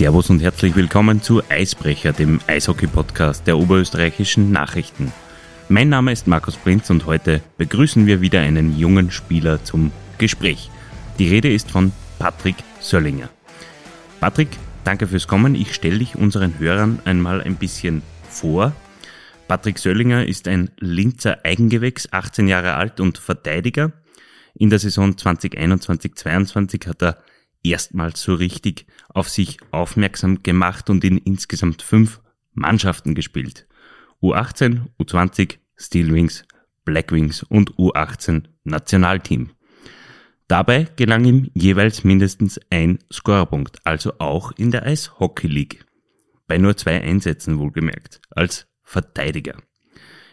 Servus und herzlich willkommen zu Eisbrecher, dem Eishockey-Podcast der oberösterreichischen Nachrichten. Mein Name ist Markus Prinz und heute begrüßen wir wieder einen jungen Spieler zum Gespräch. Die Rede ist von Patrick Söllinger. Patrick, danke fürs Kommen. Ich stelle dich unseren Hörern einmal ein bisschen vor. Patrick Söllinger ist ein Linzer Eigengewächs, 18 Jahre alt und Verteidiger. In der Saison 2021-22 hat er erstmals so richtig auf sich aufmerksam gemacht und in insgesamt fünf Mannschaften gespielt. U18, U20, Steelwings, Blackwings und U18 Nationalteam. Dabei gelang ihm jeweils mindestens ein Scorerpunkt, also auch in der Eishockey League. Bei nur zwei Einsätzen wohlgemerkt, als Verteidiger.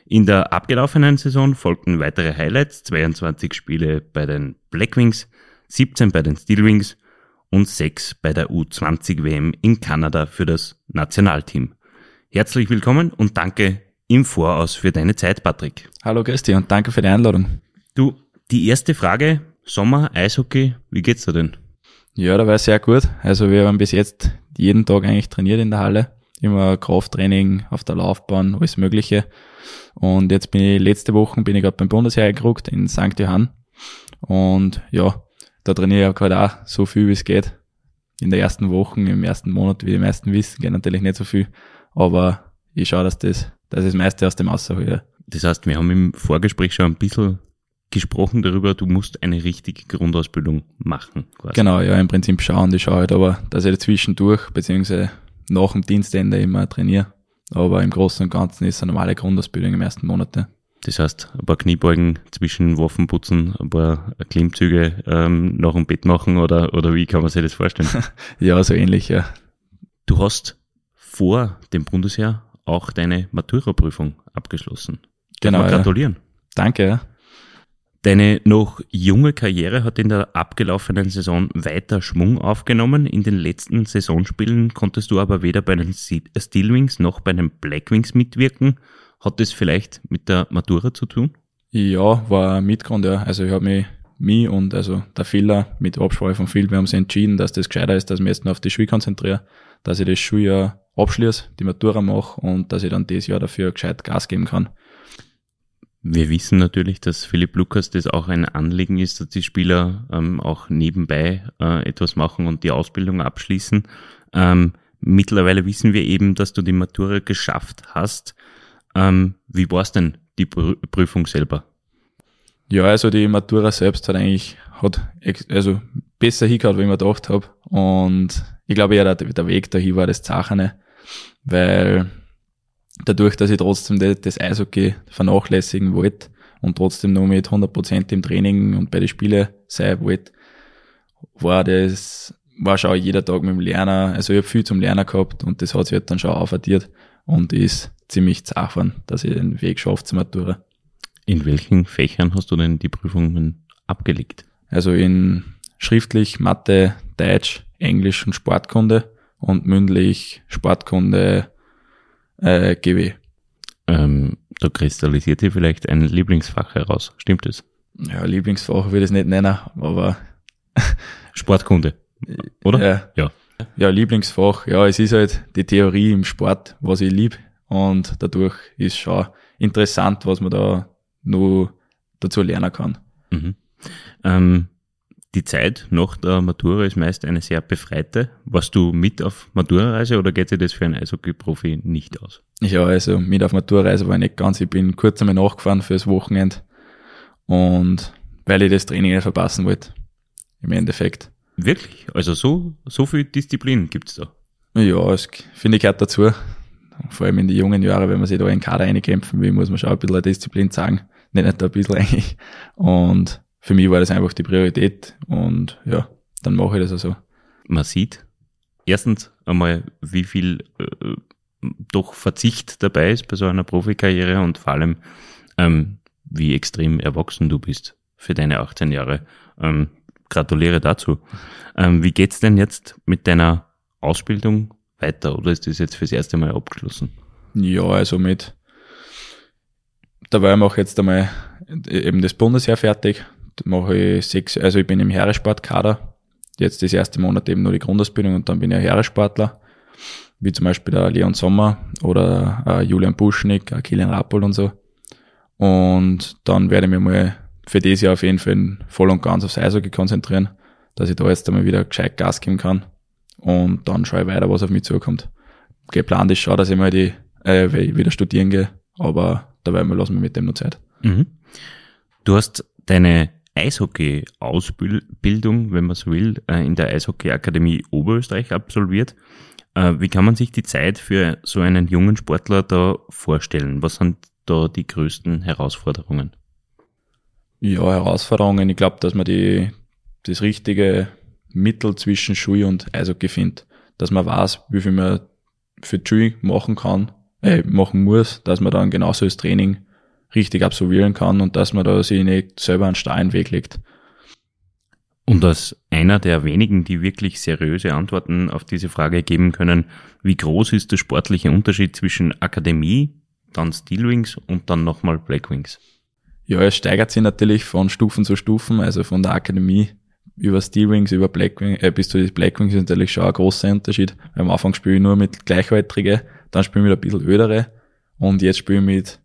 In der abgelaufenen Saison folgten weitere Highlights, 22 Spiele bei den Blackwings, 17 bei den Steelwings und 6 bei der U20 WM in Kanada für das Nationalteam. Herzlich willkommen und danke im Voraus für deine Zeit, Patrick. Hallo Christi und danke für die Einladung. Du, die erste Frage, Sommer, Eishockey, wie geht's dir denn? Ja, da war sehr gut. Also wir haben bis jetzt jeden Tag eigentlich trainiert in der Halle. Immer Krafttraining auf der Laufbahn, alles Mögliche. Und jetzt bin ich, letzte Woche bin ich gerade beim Bundesheer geruckt in St. Johann. Und ja, da trainiere ich gerade auch so viel, wie es geht. In der ersten Woche, im ersten Monat, wie die meisten wissen, geht natürlich nicht so viel. Aber ich schaue, dass das, dass das meiste aus dem raushole. Das heißt, wir haben im Vorgespräch schon ein bisschen gesprochen darüber, du musst eine richtige Grundausbildung machen. Quasi. Genau, ja, im Prinzip schauen, ich schaue halt aber, dass ich zwischendurch, beziehungsweise nach dem Dienstende immer trainiere. Aber im Großen und Ganzen ist eine normale Grundausbildung im ersten Monat. Das heißt, ein paar Kniebeugen zwischen Waffenputzen, ein paar Klimmzüge ähm, nach dem Bett machen oder, oder wie kann man sich das vorstellen? ja, so ähnlich, ja. Du hast vor dem Bundesheer auch deine Matura-Prüfung abgeschlossen. Genau. gratulieren. Ja. Danke, ja. Deine noch junge Karriere hat in der abgelaufenen Saison weiter Schwung aufgenommen. In den letzten Saisonspielen konntest du aber weder bei den Steelwings noch bei den Blackwings mitwirken. Hat das vielleicht mit der Matura zu tun? Ja, war ein Mitgrund, ja. Also ich habe mich, mich und also der Fehler mit Absprache von Phil, wir haben uns entschieden, dass das gescheiter ist, dass ich mich jetzt nur auf die Schule konzentriere, dass ich das Schuljahr abschließe, die Matura mache und dass ich dann dieses Jahr dafür gescheit Gas geben kann. Wir wissen natürlich, dass Philipp Lukas das auch ein Anliegen ist, dass die Spieler ähm, auch nebenbei äh, etwas machen und die Ausbildung abschließen. Ähm, mittlerweile wissen wir eben, dass du die Matura geschafft hast. Ähm, wie war es denn, die Prüfung selber? Ja, also die Matura selbst hat eigentlich hat also besser hingehauen, wie ich mir gedacht habe. Und ich glaube ja, der, der Weg dahin war das Zachene, weil dadurch, dass ich trotzdem das Eishockey vernachlässigen wollte und trotzdem noch mit 100% im Training und bei den Spielen sein wollte, war das, war schon jeder Tag mit dem Lerner, also ich habe viel zum Lernen gehabt und das hat sich halt dann schon aufaddiert und ist ziemlich zart dass ich den Weg schaffe zur Matura. In welchen Fächern hast du denn die Prüfungen abgelegt? Also in schriftlich Mathe, Deutsch, Englisch und Sportkunde und mündlich Sportkunde, äh, GW. Ähm, da kristallisiert sich vielleicht ein Lieblingsfach heraus. Stimmt es? Ja, Lieblingsfach würde ich es nicht nennen, aber Sportkunde, oder? Ja. ja. Ja, Lieblingsfach. Ja, es ist halt die Theorie im Sport, was ich lieb und dadurch ist schon interessant, was man da nur dazu lernen kann. Mhm. Ähm, die Zeit nach der Matura ist meist eine sehr befreite. Warst du mit auf Matura-Reise oder geht sich das für einen Eishockey-Profi nicht aus? Ja, also mit auf Matura-Reise war ich nicht ganz. Ich bin kurz einmal nachgefahren fürs Wochenende und weil ich das Training nicht verpassen wollte. Im Endeffekt. Wirklich? Also so, so viel Disziplin gibt's da? Ja, das finde ich gehört dazu. Vor allem in die jungen Jahren, wenn man sich da in den Kader reinkämpfen will, muss man schon ein bisschen Disziplin zeigen. Nicht, nicht ein bisschen eigentlich. Und für mich war das einfach die Priorität und ja, dann mache ich das auch so. Man sieht erstens einmal, wie viel äh, doch Verzicht dabei ist bei so einer Profikarriere und vor allem, ähm, wie extrem erwachsen du bist für deine 18 Jahre. Ähm, gratuliere dazu. Ähm, wie geht's denn jetzt mit deiner Ausbildung weiter oder ist das jetzt fürs erste Mal abgeschlossen? Ja, also mit dabei mache ich jetzt einmal eben das Bundesheer fertig mache ich sechs, also ich bin im Heeressportkader jetzt das erste Monat eben nur die Grundausbildung und dann bin ich ein Heeressportler, wie zum Beispiel der Leon Sommer oder äh, Julian Buschnick, äh, Kilian Rappel und so. Und dann werde ich mich mal für dieses Jahr auf jeden Fall voll und ganz aufs Eishockey konzentrieren, dass ich da jetzt einmal wieder gescheit Gas geben kann. Und dann schaue ich weiter, was auf mich zukommt. Geplant ist schon, dass ich mal die, äh, wieder studieren gehe, aber dabei lassen wir mit dem noch Zeit. Mhm. Du hast deine Eishockey-Ausbildung, wenn man so will, äh, in der Eishockey-Akademie Oberösterreich absolviert. Äh, wie kann man sich die Zeit für so einen jungen Sportler da vorstellen? Was sind da die größten Herausforderungen? Ja, Herausforderungen. Ich glaube, dass man die, das richtige Mittel zwischen Schule und Eishockey findet. Dass man weiß, wie viel man für die Schule machen kann, äh, machen muss, dass man dann genauso das Training richtig absolvieren kann und dass man da sich nicht selber einen steilen Weg legt. Und als einer der wenigen, die wirklich seriöse Antworten auf diese Frage geben können, wie groß ist der sportliche Unterschied zwischen Akademie, dann Steelwings und dann nochmal Blackwings? Ja, es steigert sich natürlich von Stufen zu Stufen, also von der Akademie über Steelwings, über Blackwings, äh, bis zu den Blackwings ist natürlich schon ein großer Unterschied. Am Anfang spiele ich nur mit Gleichaltrige, dann spiele ich mit ein bisschen ödere und jetzt spiele ich mit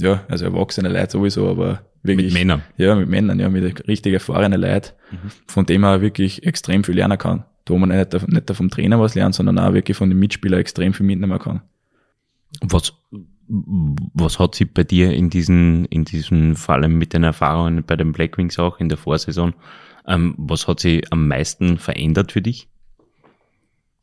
ja, also erwachsene Leute sowieso, aber wirklich. Mit Männern. Ja, mit Männern, ja, mit richtig erfahrenen Leuten, mhm. von dem man wirklich extrem viel lernen kann. Da man nicht, nicht vom Trainer was lernt, sondern auch wirklich von den Mitspielern extrem viel mitnehmen kann. Was, was hat sich bei dir in diesen, in diesem, vor allem mit den Erfahrungen bei den Blackwings auch in der Vorsaison, ähm, was hat sich am meisten verändert für dich?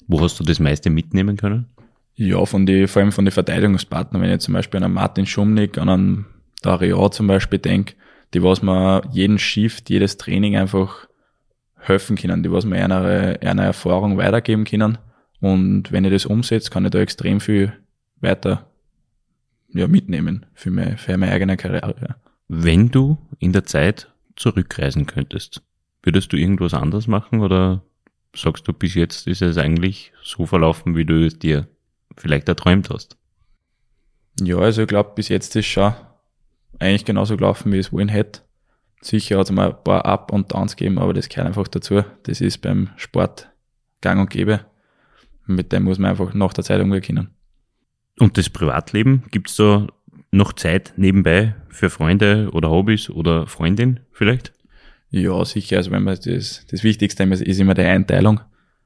Wo hast du das meiste mitnehmen können? Ja, von die, vor allem von den Verteidigungspartnern, wenn ich zum Beispiel an einen Martin Schumnick, an einen Dario zum Beispiel denke, die was mir jeden Shift, jedes Training einfach helfen können, die was mir einer, einer Erfahrung weitergeben können. Und wenn ich das umsetze, kann ich da extrem viel weiter ja, mitnehmen für, meine, für meine eigene Karriere. Wenn du in der Zeit zurückreisen könntest, würdest du irgendwas anders machen oder sagst du, bis jetzt ist es eigentlich so verlaufen, wie du es dir vielleicht erträumt hast. Ja, also ich glaube, bis jetzt ist schon eigentlich genauso gelaufen, wie es wollen hätte. Sicher hat es mal ein paar Up- und Downs gegeben, aber das gehört einfach dazu. Das ist beim Sport gang und gäbe. Mit dem muss man einfach nach der Zeit umgehen können. Und das Privatleben, gibt es da noch Zeit nebenbei für Freunde oder Hobbys oder Freundin vielleicht? Ja, sicher. Also wenn man das, das Wichtigste ist immer die Einteilung.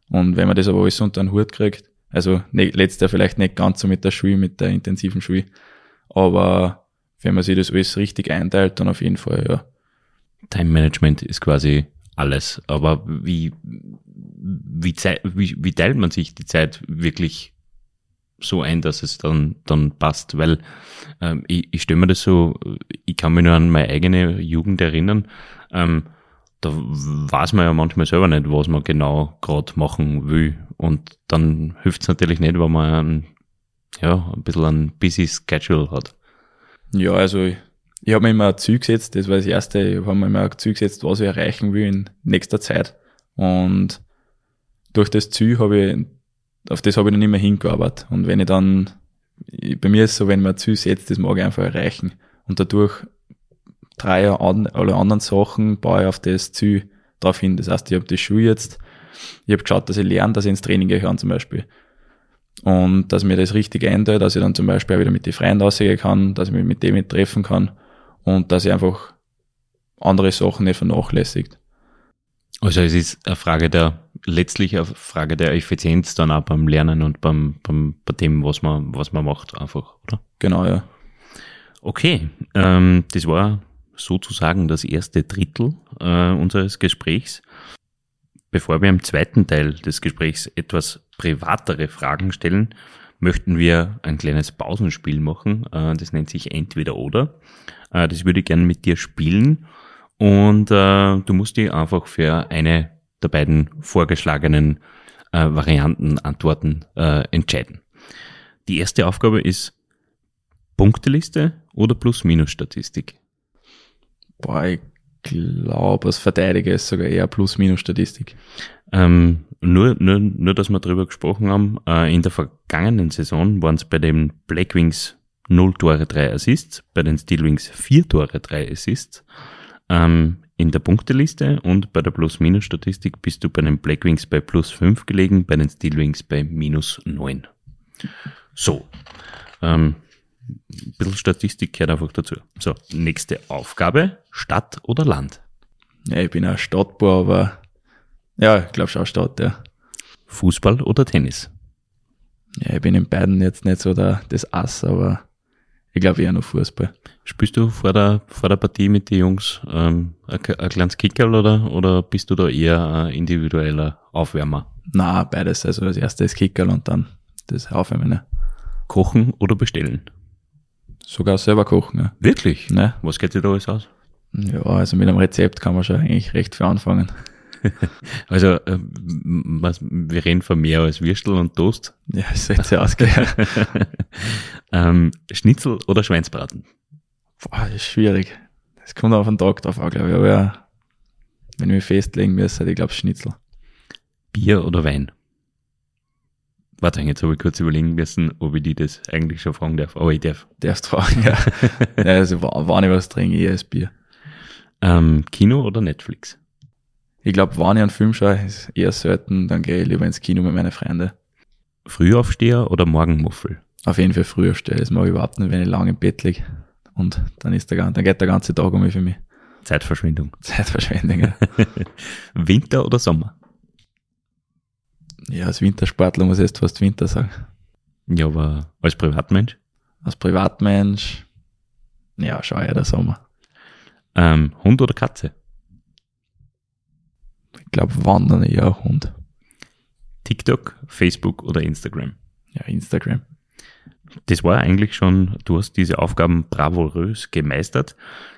Und wenn man das aber alles unter den Hut kriegt, also ne, letztes Jahr vielleicht nicht ganz so mit der Schule, mit der intensiven Schule. Aber wenn man sich das alles richtig einteilt, dann auf jeden Fall, ja. Time Management ist quasi alles. Aber wie, wie, wie, wie teilt man sich die Zeit wirklich so ein, dass es dann, dann passt? Weil ähm, ich, ich stelle mir das so, ich kann mich nur an meine eigene Jugend erinnern. Ähm, da weiß man ja manchmal selber nicht, was man genau gerade machen will. Und dann hilft es natürlich nicht, wenn man ein, ja, ein bisschen ein busy Schedule hat. Ja, also ich, ich habe mir immer ein Ziel gesetzt, das war das erste, ich habe mir immer ein Ziel gesetzt, was ich erreichen will in nächster Zeit. Und durch das Ziel habe ich, auf das habe ich dann immer hingearbeitet. Und wenn ich dann, bei mir ist es so, wenn man Ziel setzt, das mag ich einfach erreichen. Und dadurch drei alle anderen Sachen baue ich auf das Ziel drauf hin. Das heißt, ich habe die Schuhe jetzt, ich habe geschaut, dass ich lerne, dass ich ins Training kann zum Beispiel. Und dass mir das richtig einteilt, dass ich dann zum Beispiel auch wieder mit den Freunden rausgehen kann, dass ich mich mit denen treffen kann und dass ich einfach andere Sachen nicht vernachlässigt. Also es ist eine Frage der, letztlich eine Frage der Effizienz dann auch beim Lernen und beim, beim, bei dem, was man, was man macht, einfach, oder? Genau, ja. Okay, ähm, das war sozusagen das erste Drittel äh, unseres Gesprächs. Bevor wir im zweiten Teil des Gesprächs etwas privatere Fragen stellen, möchten wir ein kleines Pausenspiel machen. Äh, das nennt sich Entweder oder. Äh, das würde ich gerne mit dir spielen und äh, du musst dir einfach für eine der beiden vorgeschlagenen äh, Varianten antworten äh, entscheiden. Die erste Aufgabe ist Punkteliste oder Plus-Minus-Statistik. Boah, ich glaube, als Verteidiger ist sogar eher Plus-Minus-Statistik. Ähm, nur, nur, nur, dass wir darüber gesprochen haben, äh, in der vergangenen Saison waren es bei den Blackwings 0 Tore, 3 Assists, bei den Steelwings 4 Tore, 3 Assists. Ähm, in der Punkteliste und bei der Plus-Minus-Statistik bist du bei den Blackwings bei plus 5 gelegen, bei den Steelwings bei minus 9. So. Ähm, ein bisschen Statistik gehört einfach dazu. So, nächste Aufgabe. Stadt oder Land? Ja, ich bin ein Stadtbauer, aber ja, ich glaube schon Stadt, ja. Fußball oder Tennis? Ja, ich bin in beiden jetzt nicht so der, das Ass, aber ich glaube eher noch Fußball. Spielst du vor der, vor der Partie mit den Jungs ähm, ein, ein kleines Kickerl oder, oder bist du da eher ein individueller Aufwärmer? Na, beides. Also das erste ist Kickerl und dann das Aufwärmen. Ne? Kochen oder bestellen? Sogar selber kochen. Ja. Wirklich? Ne? Was geht dir da alles aus? Ja, also mit einem Rezept kann man schon eigentlich recht viel anfangen. Also äh, was, wir reden von mehr als Würstel und Toast. Ja, es sollte sich ausgehen. ähm, Schnitzel oder Schweinsbraten? Boah, das ist schwierig. Das kommt auf den Tag drauf an, glaube ich. Aber ja, wenn ich mich festlegen müsste, ich glaube Schnitzel. Bier oder Wein? Warte, jetzt habe ich kurz überlegen müssen, ob ich die das eigentlich schon fragen darf. Aber ich darf. Darfst fragen, ja. ja also wann ich was trinke, eher als Bier. Ähm, Kino oder Netflix? Ich glaube, wann ich einen Film schaue, ist eher selten, dann gehe ich lieber ins Kino mit meinen Freunden. Frühaufsteher oder Morgenmuffel? Auf jeden Fall früher stellen. Das mag ich überhaupt nicht, wenn ich lange im Bett liege. Und dann ist der, dann geht der ganze Tag um mich für mich. Zeitverschwendung. Zeitverschwendung. Ja, Winter oder Sommer? ja als Wintersportler muss ich jetzt fast Winter sagen. Ja, aber als Privatmensch? Als Privatmensch, ja, schau ja der Sommer. Ähm, Hund oder Katze? Ich glaube, Wandern eher Hund. TikTok, Facebook oder Instagram? Ja, Instagram. Das war eigentlich schon, du hast diese Aufgaben bravourös gemeistert.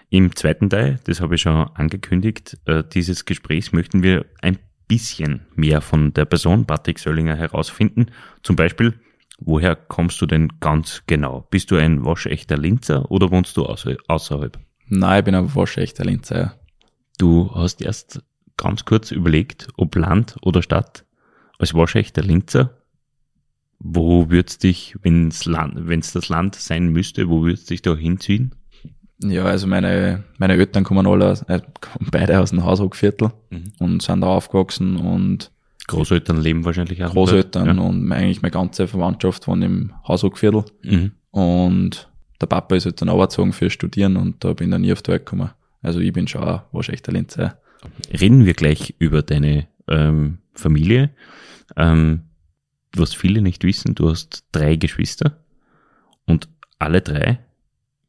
Im zweiten Teil, das habe ich schon angekündigt, äh, dieses Gesprächs möchten wir ein bisschen mehr von der Person Patrick Söllinger herausfinden. Zum Beispiel, woher kommst du denn ganz genau? Bist du ein waschechter Linzer oder wohnst du außer- außerhalb? Nein, ich bin ein waschechter Linzer. Ja. Du hast erst ganz kurz überlegt, ob Land oder Stadt. Als waschechter Linzer, wo würd's dich, wenn's Land, wenn's das Land sein müsste, wo würd's dich da hinziehen? Ja, also meine, meine Eltern kommen alle aus, äh, kommen beide aus dem Hausruckviertel Mhm. und sind da aufgewachsen und Großeltern leben wahrscheinlich auch. Großeltern dort, und eigentlich meine ganze Verwandtschaft wohnt im Hausruckviertel Ja. Mhm. und der Papa ist halt dann runtergezogen für Studieren und da bin ich dann nie auf die Welt gekommen. Also ich bin schon ein waschechter Linzer. Reden wir gleich über deine ähm, Familie. Ähm, was viele nicht wissen, du hast drei Geschwister und alle drei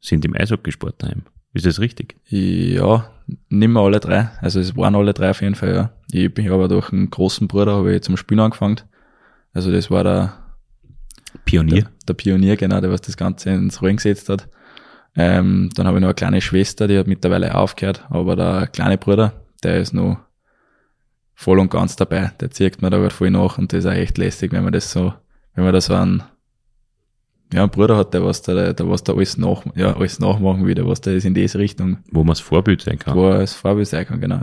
sind im Eishockeysport daheim. Ist das richtig? Ja, nicht mehr alle drei. Also es waren alle drei auf jeden Fall, ja. Ich bin aber durch einen großen Bruder habe ich zum Spielen angefangen. Also das war der, Pionier? der, der Pionier, genau, der was das Ganze ins Rollen gesetzt hat. Ähm, dann habe ich noch eine kleine Schwester, die hat mittlerweile aufgehört, aber der kleine Bruder, der ist noch voll und ganz dabei. Der zieht mir da gerade voll nach und das ist auch echt lästig, wenn man das so, wenn man da so einen, ja, einen Bruder hat, der was da, der was da alles nach, ja, alles nachmachen will, der was da ist in diese Richtung, wo man das Vorbild sein kann. wo er als Vorbild sein kann, genau.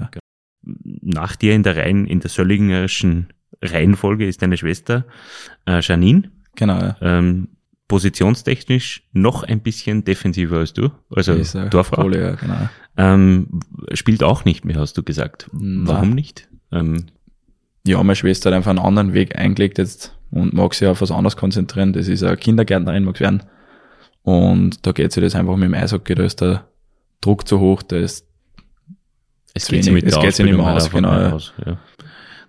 Nach dir in der Reihen, in der Söllingerischen Reihenfolge ist deine Schwester äh, Janine. Genau, ja. Ähm, positionstechnisch noch ein bisschen defensiver als du, also. Kohle, ja, genau. Ähm, spielt auch nicht mehr, hast du gesagt. Nein. Warum nicht? Ähm, Ja, meine Schwester hat einfach einen anderen Weg eingelegt jetzt und mag sich auf was anderes konzentrieren. Das ist eine Kindergärtnerin, mag werden. Und da geht sich das einfach mit dem Eishockey, da ist der Druck zu hoch, da ist es geht sich nicht mehr aus, einfach genau, aus, ja.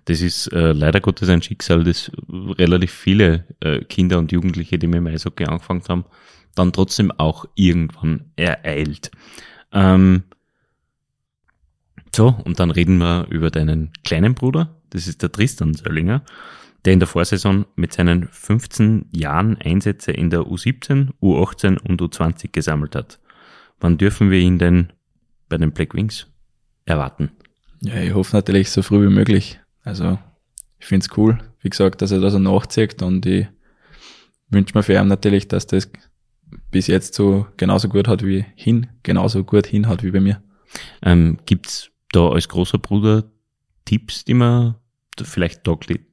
Das ist äh, leider Gottes ein Schicksal, das relativ viele äh, Kinder und Jugendliche, die mit dem Eishockey angefangen haben, dann trotzdem auch irgendwann ereilt. Ähm, so, und dann reden wir über deinen kleinen Bruder, das ist der Tristan Söllinger, der in der Vorsaison mit seinen 15 Jahren Einsätze in der U17, U18 und U20 gesammelt hat. Wann dürfen wir ihn denn bei den Black Wings erwarten? Ja, ich hoffe natürlich so früh wie möglich. Also, ich find's cool, wie gesagt, dass er das so nachzieht und ich wünsche mir für ihn natürlich, dass das bis jetzt so genauso gut hat wie hin, genauso gut hin hat wie bei mir. Ähm, gibt's da als großer Bruder Tipps, die man vielleicht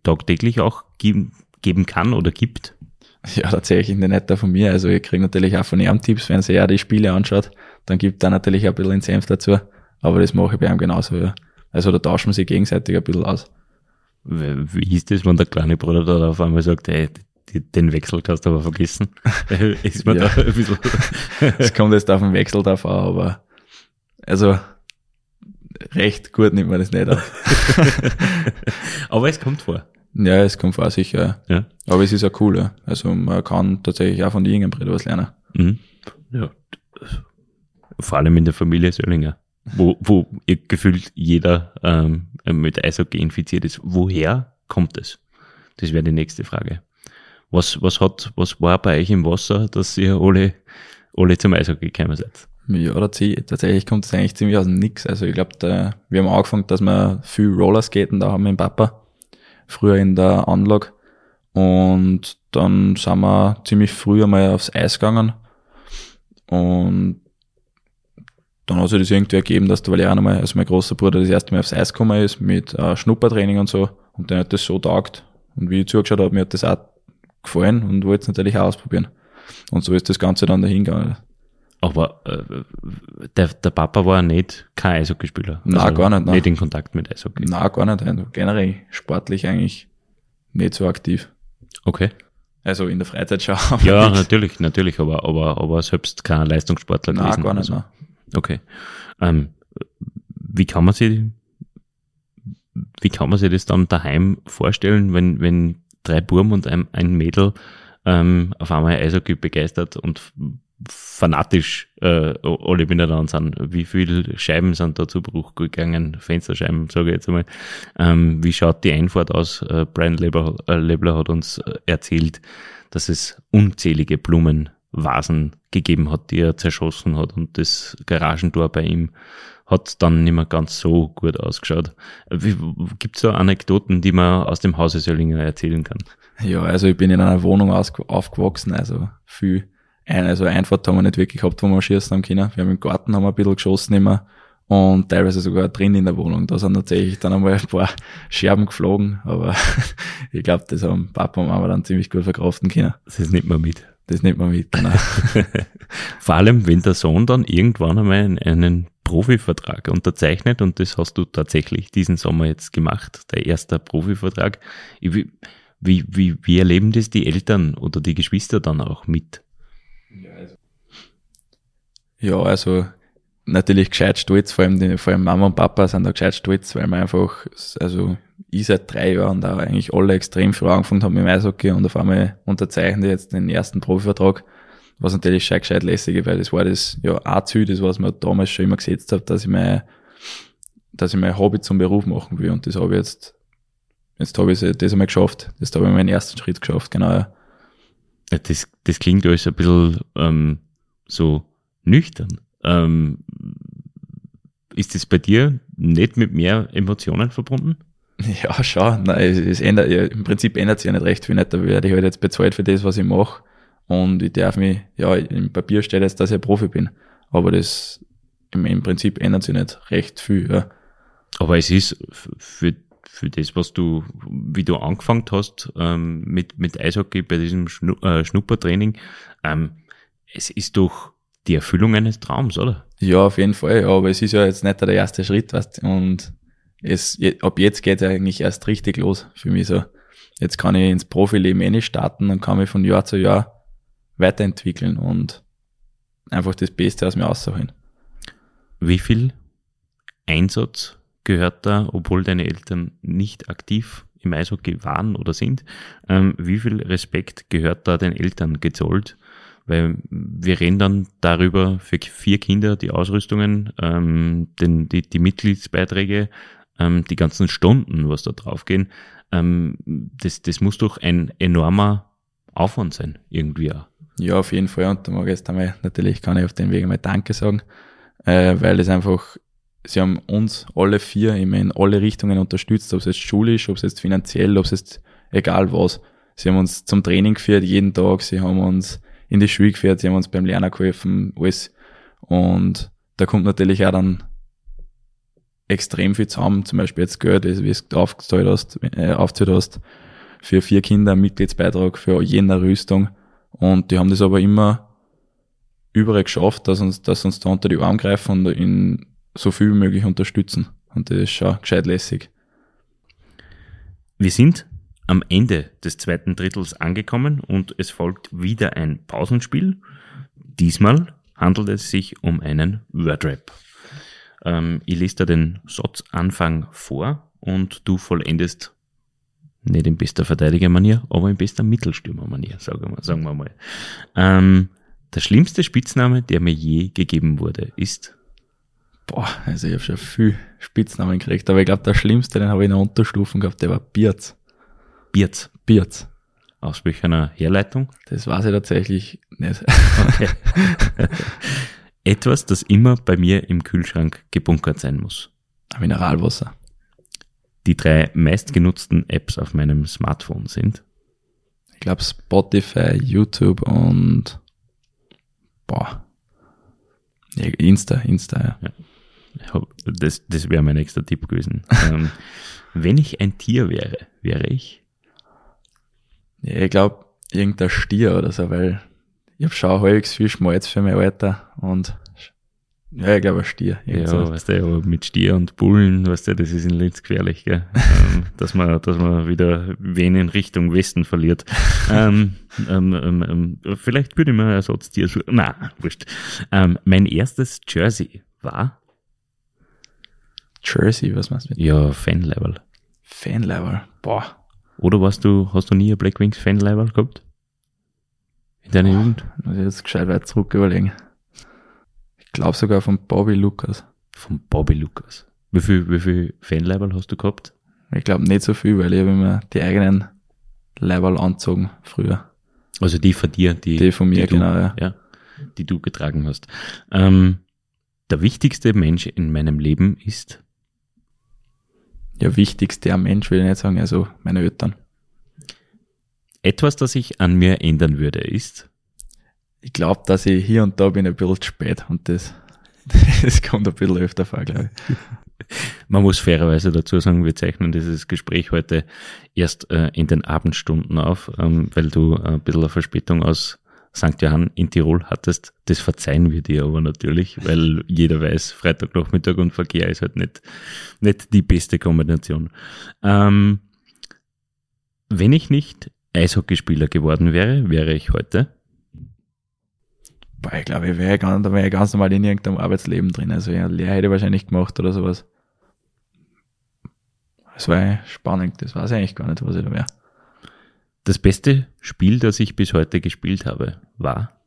tagtäglich auch geben, geben kann oder gibt? Ja, tatsächlich nicht da von mir. Also ich kriege natürlich auch von ihm Tipps, wenn sie ja die Spiele anschaut, dann gibt er natürlich auch ein bisschen Senf dazu. Aber das mache ich bei ihm genauso, ja. Also da tauschen wir sich gegenseitig ein bisschen aus. Wie ist das, wenn der kleine Bruder da auf einmal sagt, ey, den Wechsel hast du aber vergessen? ist man ja. da ein bisschen. Es kommt jetzt auf den Wechsel drauf an, aber also recht gut nimmt man das nicht auf. aber es kommt vor. Ja, es kommt vor, sicher. Ja. Aber es ist ja cool, ja. Also man kann tatsächlich auch von den jungen Brüdern was lernen. Mhm. Ja. Vor allem in der Familie Söllinger, wo, wo gefühlt jeder ähm, mit Eishockey infiziert ist. Woher kommt es? Das wäre die nächste Frage. Was, was hat, was war bei euch im Wasser, dass ihr alle, alle zum Eishockey gekommen seid? Ja, tatsächlich kommt es eigentlich ziemlich aus dem Nix. Also ich glaube, wir haben angefangen, dass wir viel Rollerskaten da haben mit Papa. Früher in der Anlage. Und dann sind wir ziemlich früh einmal aufs Eis gegangen. Und dann hat sich das irgendwie ergeben, dass der Valerian einmal, also mein großer Bruder, das erste Mal aufs Eis gekommen ist mit äh, Schnuppertraining und so. Und dann hat das so taugt. Und wie ich zugeschaut habe, mir hat das auch gefallen und wollte es natürlich auch ausprobieren. Und so ist das Ganze dann dahin gegangen. Aber äh, der, der Papa war nicht kein Eishockeyspieler. Nein, also gar nicht. Nein. Nicht in Kontakt mit Eishockey. Nein, gar nicht. Also generell sportlich eigentlich nicht so aktiv. Okay. Also in der Freizeit schon. Ja, natürlich, natürlich, aber, aber, aber selbst kein Leistungssportler gewesen. Nein, gar nicht. Also. Nein. Okay. Ähm, wie kann man sich, wie kann man sich das dann daheim vorstellen, wenn, wenn drei Burm und ein, ein Mädel ähm, auf einmal Eishockey begeistert und fanatisch äh, alle miteinander sind. Wie viele Scheiben sind da zu Bruch gegangen? Fensterscheiben, sage ich jetzt einmal. Ähm, wie schaut die Einfahrt aus? Äh, Brian Lebler, äh, Lebler hat uns äh, erzählt, dass es unzählige Blumenvasen gegeben hat, die er zerschossen hat und das Garagentor bei ihm hat dann nicht mehr ganz so gut ausgeschaut. Gibt es so Anekdoten, die man aus dem Hause Söllinger erzählen kann? Ja, also ich bin in einer Wohnung aufgewachsen, also viel, ein, also Einfahrt haben wir nicht wirklich gehabt, wo wir schießen haben können. Wir haben im Garten haben wir ein bisschen geschossen immer und teilweise sogar drin in der Wohnung. Da sind tatsächlich dann einmal ein paar Scherben geflogen, aber ich glaube, das haben Papa und Mama dann ziemlich gut verkraften können. Das nimmt man mit. Das nimmt man mit, genau. Vor allem, wenn der Sohn dann irgendwann einmal einen Profivertrag unterzeichnet und das hast du tatsächlich diesen Sommer jetzt gemacht, der erste Profivertrag. Wie, wie, wie, wie erleben das die Eltern oder die Geschwister dann auch mit? Ja, also, ja, also natürlich gescheit stolz, vor allem, die, vor allem Mama und Papa sind da gescheit stolz, weil man einfach, also ich seit drei Jahren da eigentlich alle extrem früh angefangen haben mit dem Eishockey und auf einmal unterzeichne jetzt den ersten Profivertrag, was natürlich schon gescheit lässig weil das war das ja auch Ziel, das was mir damals schon immer gesetzt habe, dass ich mein, dass ich mein Hobby zum Beruf machen will und das habe ich jetzt, jetzt habe ich das einmal geschafft, das habe ich meinen ersten Schritt geschafft, genau. Ja. Das, das klingt alles ein bisschen ähm, so nüchtern. Ähm, ist das bei dir nicht mit mehr Emotionen verbunden? Ja, schon. Nein, es, es ändert, ja, im Prinzip ändert sich ja nicht recht viel nicht. Da werde ich halt jetzt bezahlt für das, was ich mache. Und ich darf mich, ja, im Papier steht jetzt, dass ich ein Profi bin. Aber das, im, im Prinzip ändert sich nicht recht viel, ja. Aber es ist für, für das, was du, wie du angefangen hast, ähm, mit, mit Eishockey bei diesem Schnu äh, Schnuppertraining, ähm, es ist doch die Erfüllung eines Traums, oder? Ja, auf jeden Fall. Ja, aber es ist ja jetzt nicht der erste Schritt, weißt Und es, ab jetzt geht es eigentlich erst richtig los für mich so. Jetzt kann ich ins Profileben eh nicht starten und kann mich von Jahr zu Jahr weiterentwickeln und einfach das Beste aus mir rausholen. Wie viel Einsatz gehört da, obwohl deine Eltern nicht aktiv im Eishockey waren oder sind, ähm, wie viel Respekt gehört da den Eltern gezollt? Weil wir reden dann darüber für vier Kinder die Ausrüstungen, ähm, den, die, die Mitgliedsbeiträge, ähm, die ganzen Stunden, was da draufgehen, ähm, das, das muss doch ein enormer Aufwand sein, irgendwie auch. Ja, auf jeden Fall. Und da mag ich jetzt einmal, natürlich kann ich auf den Weg einmal Danke sagen, äh, weil es einfach, sie haben uns alle vier immer in alle Richtungen unterstützt, ob es jetzt schulisch, ob es jetzt finanziell, ob es jetzt egal was. Sie haben uns zum Training geführt, jeden Tag, sie haben uns in die Schule geführt, sie haben uns beim Lernen geholfen, alles. Und da kommt natürlich auch dann extrem viel zusammen, zum Beispiel jetzt Geld, wie, du aufgezahlt hast, äh, aufgezahlt hast, für vier Kinder Mitgliedsbeitrag, für jene Rüstung. Und die haben das aber immer überall geschafft, dass uns, dass uns da unter die Arme greifen und in, so viel wie möglich unterstützen. Und das ist schon gescheit lässig. Wir sind am Ende des zweiten Drittels angekommen und es folgt wieder ein Pausenspiel. Diesmal handelt es sich um einen Wordrap. Ähm, ich lese da den Satzanfang vor und du vollendest nicht in bester Verteidigermanier, aber in bester Mittelstürmermanier, sagen wir, sagen wir mal. Ähm, der schlimmste Spitzname, der mir je gegeben wurde, ist Boah, also ich habe schon viel Spitznamen gekriegt, aber ich glaube, der schlimmste, den habe ich in der Unterstufen gehabt, der war Bierz. Bierz. Bierz. Aus welcher Herleitung? Das weiß ich tatsächlich nicht. Okay. Etwas, das immer bei mir im Kühlschrank gebunkert sein muss. Mineralwasser. Die drei meistgenutzten Apps auf meinem Smartphone sind. Ich glaube Spotify, YouTube und boah. Insta, Insta, ja. ja. Das, das wäre mein nächster Tipp gewesen. ähm, wenn ich ein Tier wäre, wäre ich? Ja, ich glaube, irgendein Stier oder so, weil ich habe schon halbwegs viel Schmalz für mein Alter und ja, ich glaube ein Stier. Ja, weißt du, aber mit Stier und Bullen, weißt du, das ist in Linz gefährlich, gell? ähm, dass man, dass man wieder wen in Richtung Westen verliert. ähm, ähm, ähm, ähm vielleicht würde ich mir ein Ersatztier suchen. Na, wurscht. Ähm, mein erstes Jersey war Jersey, was meinst du mit? Ja, Fanlevel. Fanlevel, boah. Oder warst du, hast du nie ein Black Wings Fanlevel gehabt? In deiner Jugend? Muss ich jetzt gescheit weit zurück überlegen. Ich glaube sogar von Bobby Lucas. Von Bobby Lucas. Wie viel, wie viel Fanlevel hast du gehabt? Ich glaube nicht so viel, weil ich habe immer die eigenen Level anzogen früher. Also die von dir, die, die von mir, die genau, du, ja. ja. Die du getragen hast. Ähm, der wichtigste Mensch in meinem Leben ist? Ja, wichtigster Mensch will ich nicht sagen, also meine Eltern. Etwas, das ich an mir ändern würde, ist? Ich glaube, dass ich hier und da bin ein bisschen zu spät und das, das kommt ein bisschen öfter vor, glaube ich. Man muss fairerweise dazu sagen, wir zeichnen dieses Gespräch heute erst äh, in den Abendstunden auf, ähm, weil du ein bisschen eine Verspätung aus St. Johann in Tirol hattest. Das verzeihen wir dir aber natürlich, weil jeder weiß, Freitagnachmittag und Verkehr ist halt nicht, nicht die beste Kombination. Ähm, wenn ich nicht Eishockeyspieler geworden wäre, wäre ich heute? Boah, ich glaube, ich wäre ganz, da wäre ich ganz normal in irgendeinem Arbeitsleben drin. Also ja, Lehre hätte ich wahrscheinlich gemacht oder sowas. Das war spannend, das weiß ich eigentlich gar nicht, was ich da wäre. Das beste Spiel, das ich bis heute gespielt habe, war?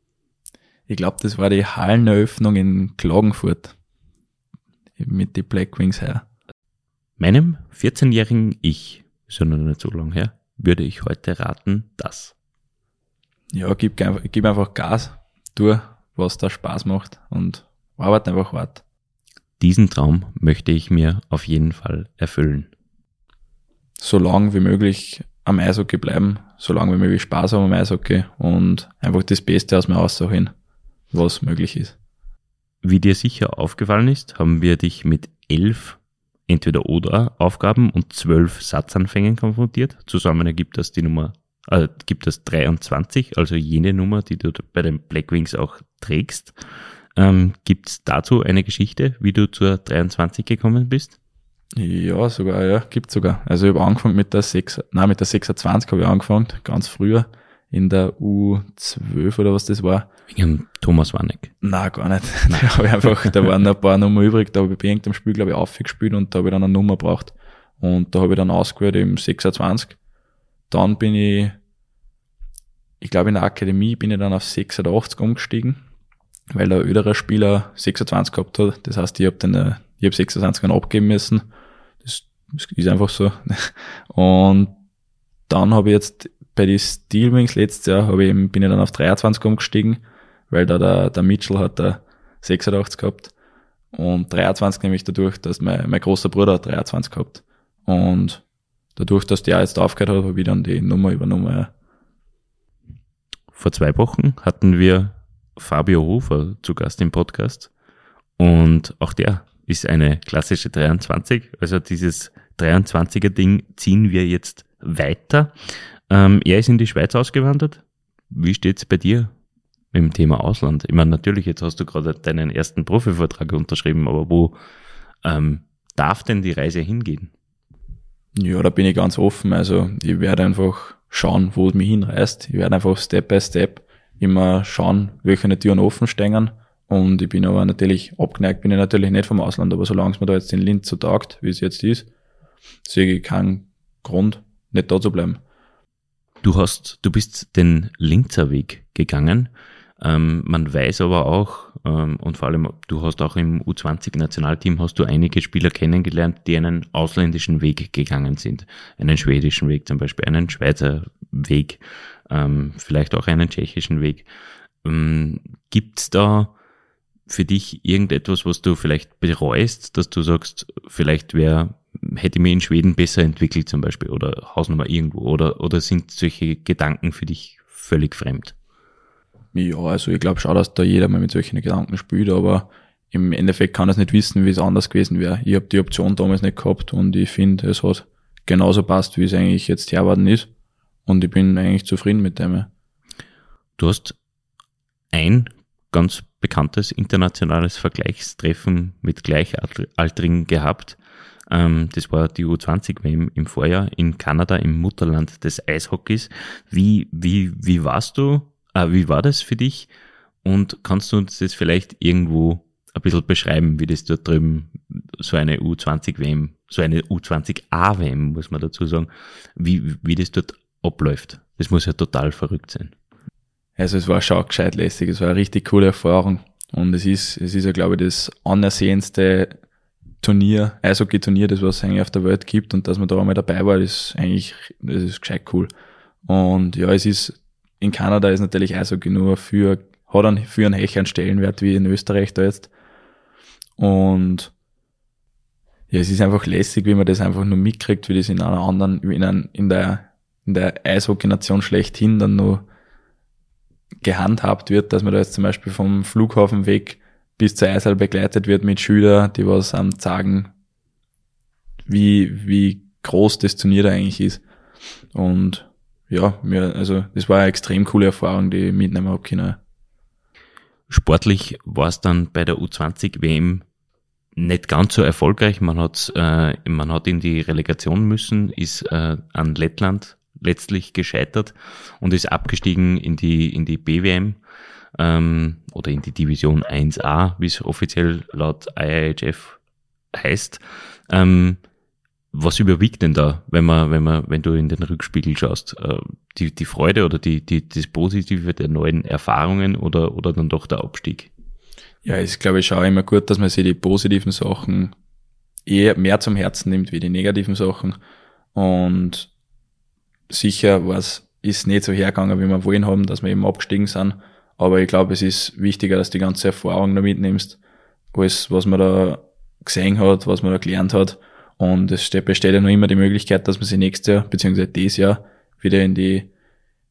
Ich glaube, das war die Halleneröffnung in Klagenfurt. Mit den Black Wings her. Meinem 14-jährigen Ich, ist ja noch nicht so lange her, würde ich heute raten, dass. Ja, gib, gib einfach Gas, tu, was da Spaß macht und arbeite einfach hart. Diesen Traum möchte ich mir auf jeden Fall erfüllen. So lang wie möglich am Eishockey bleiben, so lange wie möglich Spaß haben am Eishockey und einfach das Beste aus mir aussuchen, was möglich ist. Wie dir sicher aufgefallen ist, haben wir dich mit elf entweder oder Aufgaben und zwölf Satzanfängen konfrontiert. Zusammen ergibt das die Nummer, äh, gibt das 23, also jene Nummer, die du bei den Blackwings auch trägst. Ähm, Gibt es dazu eine Geschichte, wie du zur 23 gekommen bist? Ja, sogar, ja, gibt sogar. Also ich habe angefangen mit der 6, nein, mit der 26 habe ich angefangen, ganz früher, in der U12 oder was das war. Wegen Thomas Warneck? Nein, gar nicht. Nein. Da ich einfach, da waren ein paar Nummern übrig, da habe ich bei irgendeinem Spiel, glaube ich, aufgespielt und da habe ich dann eine Nummer braucht. Und da habe ich dann ausgewählt im 26. Dann bin ich, ich glaube in der Akademie bin ich dann auf 86 umgestiegen, weil der öderer Spieler 26 gehabt hat. Das heißt, ich habe den, äh, ich habe 26 dann abgeben müssen das ist einfach so. Und dann habe ich jetzt bei den Steelwings letztes Jahr habe ich eben, bin ich dann auf 23 umgestiegen, weil da der, der Mitchell hat da 86 gehabt. Und 23 nämlich dadurch, dass mein, mein großer Bruder hat 23 gehabt. Und dadurch, dass der jetzt aufgehört hat, habe ich dann die Nummer übernommen. Vor zwei Wochen hatten wir Fabio Hofer zu Gast im Podcast. Und auch der ist eine klassische 23. Also dieses 23er Ding ziehen wir jetzt weiter. Ähm, er ist in die Schweiz ausgewandert. Wie steht's bei dir? Dem Thema Ausland? Ich meine, natürlich, jetzt hast du gerade deinen ersten Profivertrag unterschrieben, aber wo ähm, darf denn die Reise hingehen? Ja, da bin ich ganz offen. Also ich werde einfach schauen, wo es mich hinreißt. Ich werde einfach Step by Step immer schauen, welche Türen offen stehen. Und ich bin aber natürlich abgeneigt, bin ich natürlich nicht vom Ausland, aber solange es mir da jetzt in Linz so taugt, wie es jetzt ist, sehe ich keinen Grund, nicht da zu bleiben. Du hast, du bist den Linzer Weg gegangen. Ähm, man weiß aber auch, ähm, und vor allem, du hast auch im U20-Nationalteam hast du einige Spieler kennengelernt, die einen ausländischen Weg gegangen sind. Einen schwedischen Weg zum Beispiel, einen Schweizer Weg, ähm, vielleicht auch einen tschechischen Weg. Ähm, gibt's da für dich irgendetwas, was du vielleicht bereust, dass du sagst, vielleicht wäre, hätte mich in Schweden besser entwickelt zum Beispiel oder Hausnummer irgendwo oder, oder sind solche Gedanken für dich völlig fremd? Ja, also ich glaube schon, dass da jeder mal mit solchen Gedanken spielt, aber im Endeffekt kann es nicht wissen, wie es anders gewesen wäre. Ich habe die Option damals nicht gehabt und ich finde, es hat genauso passt, wie es eigentlich jetzt herwarten ist. Und ich bin eigentlich zufrieden mit dem. Du hast ein ganz bekanntes internationales Vergleichstreffen mit Gleichaltrigen gehabt. Ähm, das war die U20-WM im Vorjahr in Kanada, im Mutterland des Eishockeys. Wie, wie, wie warst du wie war das für dich? Und kannst du uns das vielleicht irgendwo ein bisschen beschreiben, wie das dort drüben so eine U20-WM, so eine U20-A-WM, muss man dazu sagen, wie, wie das dort abläuft. Das muss ja total verrückt sein. Also es war schon gescheit lässig, es war eine richtig coole Erfahrung. Und es ist, es ist ja, glaube ich, das anersehendste Turnier, Eishockey-Turnier, das was es eigentlich auf der Welt gibt. Und dass man da einmal dabei war, ist eigentlich, das ist gescheit cool. Und ja, es ist in Kanada ist natürlich Eishockey nur für, hat einen, für einen Hechern Stellenwert wie in Österreich da jetzt. Und ja, es ist einfach lässig, wie man das einfach nur mitkriegt, wie das in einer anderen, in, ein, in der, in der Eishockey-Nation schlechthin dann nur gehandhabt wird, dass man da jetzt zum Beispiel vom Flughafen weg bis zur Eishalle begleitet wird mit Schülern, die was am sagen, wie, wie groß das Turnier da eigentlich ist. Und ja, mir, also das war eine extrem coole Erfahrung, die ich mitnehmen habe können. Sportlich war es dann bei der U20 WM nicht ganz so erfolgreich. Man hat, äh, man hat in die Relegation müssen, ist äh, an Lettland letztlich gescheitert und ist abgestiegen in die, in die BWM ähm, oder in die Division 1a, wie es offiziell laut IIHF heißt. Ähm, was überwiegt denn da, wenn man, wenn man, wenn du in den Rückspiegel schaust? Äh, die, die Freude oder die, die, das Positive der neuen Erfahrungen oder, oder dann doch der Abstieg? Ja, ist glaube ich auch immer gut, dass man sich die positiven Sachen eher mehr zum Herzen nimmt wie die negativen Sachen. Und sicher was ist nicht so hergegangen, wie wir wollen haben, dass wir eben abgestiegen sind. Aber ich glaube, es ist wichtiger, dass du die ganze Erfahrung da mitnimmst, alles, was man da gesehen hat, was man da gelernt hat und es besteht ja noch immer die Möglichkeit, dass man sich nächstes Jahr, beziehungsweise dieses Jahr, wieder in die,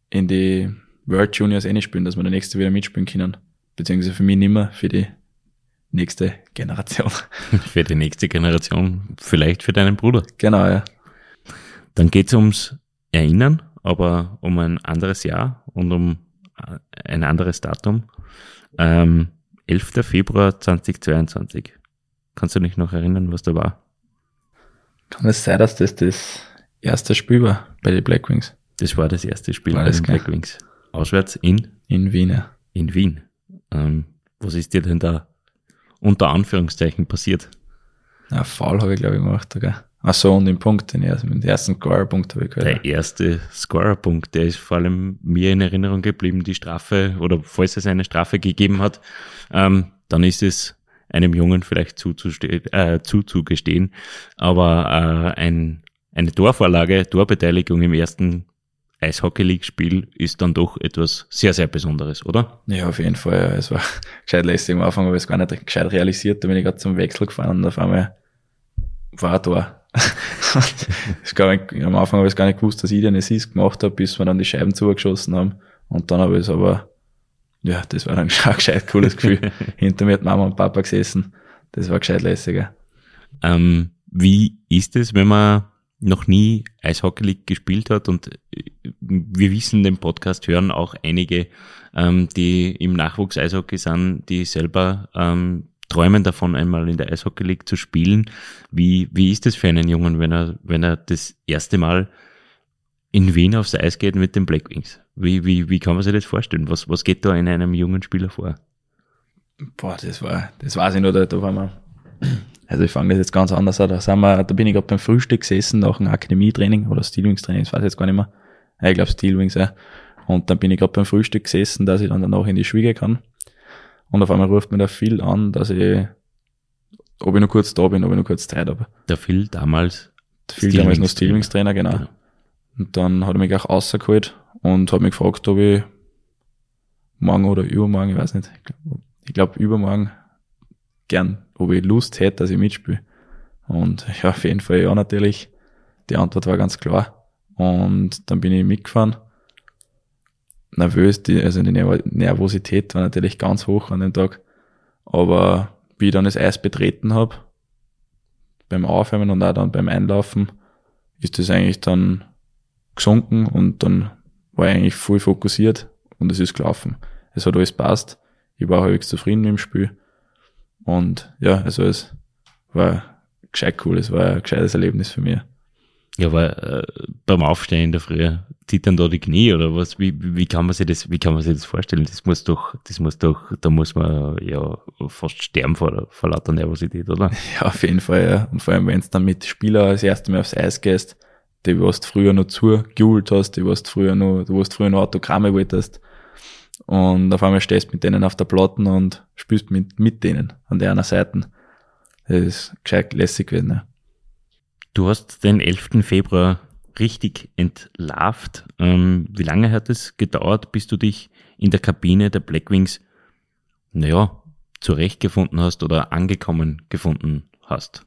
in die World Juniors spielen, dass wir der nächste wieder mitspielen können. Beziehungsweise für mich nimmer, für die nächste Generation. für die nächste Generation, vielleicht für deinen Bruder. Genau, ja. Dann geht's ums Erinnern, aber um ein anderes Jahr und um ein anderes Datum. Ähm, 11. Februar 2022. Kannst du dich noch erinnern, was da war? Kann es sein, dass das das erste Spiel war bei den Black Wings? Das war das erste Spiel war bei den Black Wings. Auswärts in? In Wien, ja. In Wien. Ähm, was ist dir denn da unter Anführungszeichen passiert? Ja, Foul habe ich, glaube ich, gemacht. Okay. Ach so, und den Punkt, den, ersten, den ersten Scorer-Punkt habe ich gehört. Der erste Scorer-Punkt, der ist vor allem mir in Erinnerung geblieben, die Strafe, oder falls es eine Strafe gegeben hat, ähm, dann ist es einem Jungen vielleicht äh, zuzugestehen. Aber äh, ein, eine Torvorlage, Torbeteiligung im ersten Eishockey League Spiel ist dann doch etwas sehr, sehr Besonderes, oder? Ja, auf jeden Fall. Ja. Es war gescheit lästig am Anfang, aber es gar nicht gescheit realisiert. Da bin ich gerade zum Wechsel gefahren und auf einmal war ein Tor. am Anfang habe ich gar nicht gewusst, dass ich den Assist gemacht habe, bis wir dann die Scheiben zugeschossen haben. Und dann habe ich es aber ja, das war ein gescheit cooles Gefühl. Hinter mir hat Mama und Papa gesessen. Das war gescheit lässiger. Ähm, wie ist es, wenn man noch nie Eishockey League gespielt hat und äh, wir wissen, den Podcast hören auch einige, ähm, die im Nachwuchs Eishockey sind, die selber ähm, träumen davon, einmal in der Eishockey League zu spielen. Wie, wie ist das für einen Jungen, wenn er, wenn er das erste Mal in Wien aufs Eis geht mit den Blackwings? Wie, wie, wie kann man sich das vorstellen? Was, was geht da in einem jungen Spieler vor? Boah, das war, das weiß ich noch, da, da waren wir, also ich fange das jetzt ganz anders an, da sind wir, da bin ich gerade beim Frühstück gesessen nach einem Akademietraining oder Steelwings-Training, das weiß ich jetzt gar nicht mehr. Ja, ich glaube Steelwings, ja. Und dann bin ich gerade beim Frühstück gesessen, dass ich dann danach in die Schwiege kann. Und auf einmal ruft mir der Phil an, dass ich, ob ich noch kurz da bin, ob ich noch kurz Zeit habe. Der Phil damals? Der Phil damals noch Steelwings-Trainer, genau. genau. Und dann hat er mich auch rausgeholt und hat mich gefragt, ob ich morgen oder übermorgen, ich weiß nicht, ich glaube übermorgen gern, ob ich Lust hätte, dass ich mitspiele. Und ja, auf jeden Fall ja natürlich. Die Antwort war ganz klar. Und dann bin ich mitgefahren. Nervös, die, also die Nervosität war natürlich ganz hoch an dem Tag. Aber wie ich dann das Eis betreten habe, beim Aufwärmen und auch dann beim Einlaufen, ist das eigentlich dann gesunken und dann war ich eigentlich voll fokussiert und es ist gelaufen. Es hat alles passt. Ich war halbwegs zufrieden mit dem Spiel. Und ja, also es war gescheit cool, es war ein gescheites Erlebnis für mich. Ja, aber äh, beim Aufstehen in der Früh zittern da die Knie oder was? Wie, wie kann man sich das, wie kann man sich das vorstellen? Das muss doch, das muss doch, da muss man ja fast sterben vor, vor lauter Nervosität, oder? Ja, auf jeden Fall, ja. Und vor allem, wenn es dann mit Spieler das erste Mal aufs Eis gehst, die was du früher noch zugejult hast, die was früher noch, du was früher noch Autogramme wolltest. Und auf einmal stehst du mit denen auf der Platten und spielst mit, mit denen an der einer Seite. Das ist gescheit lässig gewesen, ja. Du hast den 11. Februar richtig entlarvt. Ähm, wie lange hat es gedauert, bis du dich in der Kabine der Blackwings, naja, zurechtgefunden hast oder angekommen gefunden hast?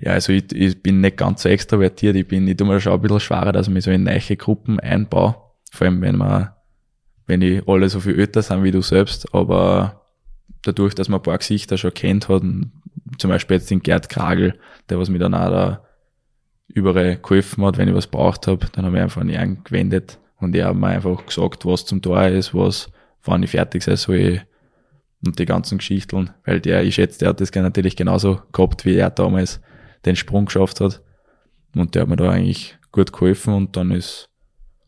Ja, also ich, ich bin nicht ganz so extrovertiert. Ich bin, ich tue mir schon ein bisschen schwerer, dass ich mich so in neue Gruppen einbaue. Vor allem, wenn man, wenn die alle so viel älter sind wie du selbst. Aber dadurch, dass man ein paar Gesichter schon kennt hat, zum Beispiel jetzt den Gerd Kragel, der was mir dann auch da überall geholfen hat, wenn ich was braucht habe, dann habe ich einfach an ihn gewendet und er hat mir einfach gesagt, was zum Tor ist, was, wann ich fertig sein soll und die ganzen Geschichten, weil der, ich schätze, der hat das natürlich genauso gehabt, wie er damals den Sprung geschafft hat. Und der hat mir da eigentlich gut geholfen und dann ist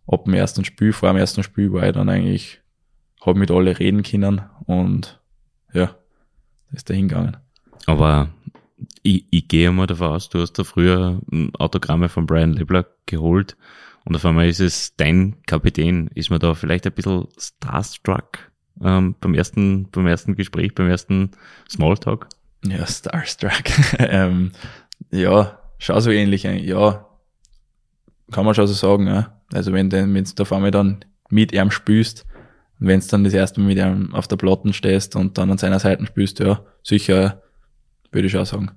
ab dem ersten Spiel, vor dem ersten Spiel war ich dann eigentlich, habe mit alle reden können und ja, ist da hingegangen. Aber ich, ich gehe mal davon aus, du hast da früher Autogramme von Brian Lebler geholt und auf einmal ist es dein Kapitän. Ist man da vielleicht ein bisschen starstruck ähm, beim ersten, beim ersten Gespräch, beim ersten Smalltalk? Ja, starstruck. ähm, ja, schau so ähnlich. Ja, kann man schon so sagen. Ja. Also wenn du wenn du auf einmal dann mit ihm und wenn du dann das erste Mal mit ihm auf der Platten stehst und dann an seiner Seite spielst, ja, sicher, würde ich auch sagen.